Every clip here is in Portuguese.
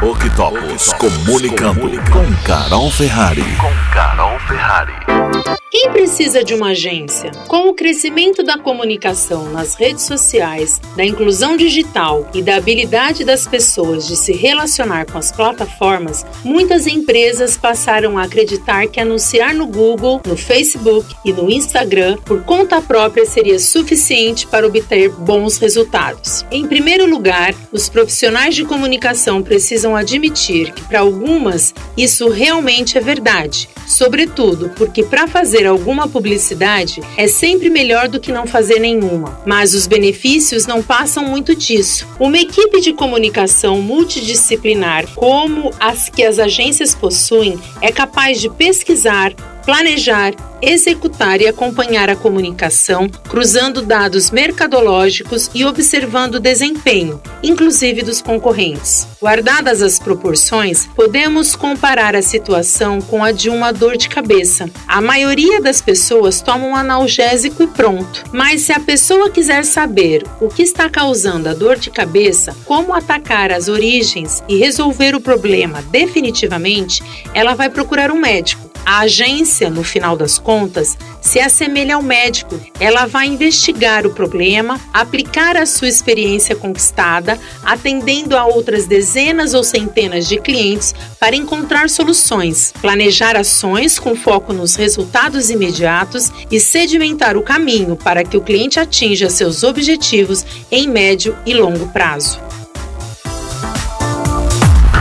Octopus comunicando com Carol Ferrari. Com Carol Ferrari. Quem precisa de uma agência? Com o crescimento da comunicação nas redes sociais, da inclusão digital e da habilidade das pessoas de se relacionar com as plataformas, muitas empresas passaram a acreditar que anunciar no Google, no Facebook e no Instagram por conta própria seria suficiente para obter bons resultados. Em primeiro lugar, os profissionais de comunicação precisam admitir que para algumas isso realmente é verdade, sobretudo porque para fazer alguma publicidade é sempre melhor do que não fazer nenhuma. Mas os benefícios não passam muito disso. Uma equipe de comunicação multidisciplinar como as que as agências possuem é capaz de pesquisar, planejar, executar e acompanhar a comunicação, cruzando dados mercadológicos e observando o desempenho, inclusive dos concorrentes. Guardadas as proporções, podemos comparar a situação com a de uma dor de cabeça. A maioria das pessoas toma um analgésico e pronto, mas se a pessoa quiser saber o que está causando a dor de cabeça, como atacar as origens e resolver o problema definitivamente, ela vai procurar um médico a agência, no final das contas, se assemelha ao médico. Ela vai investigar o problema, aplicar a sua experiência conquistada, atendendo a outras dezenas ou centenas de clientes para encontrar soluções, planejar ações com foco nos resultados imediatos e sedimentar o caminho para que o cliente atinja seus objetivos em médio e longo prazo.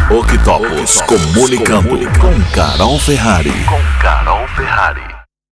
Octopus comunicando com Carol Ferrari. Com Carol Ferrari.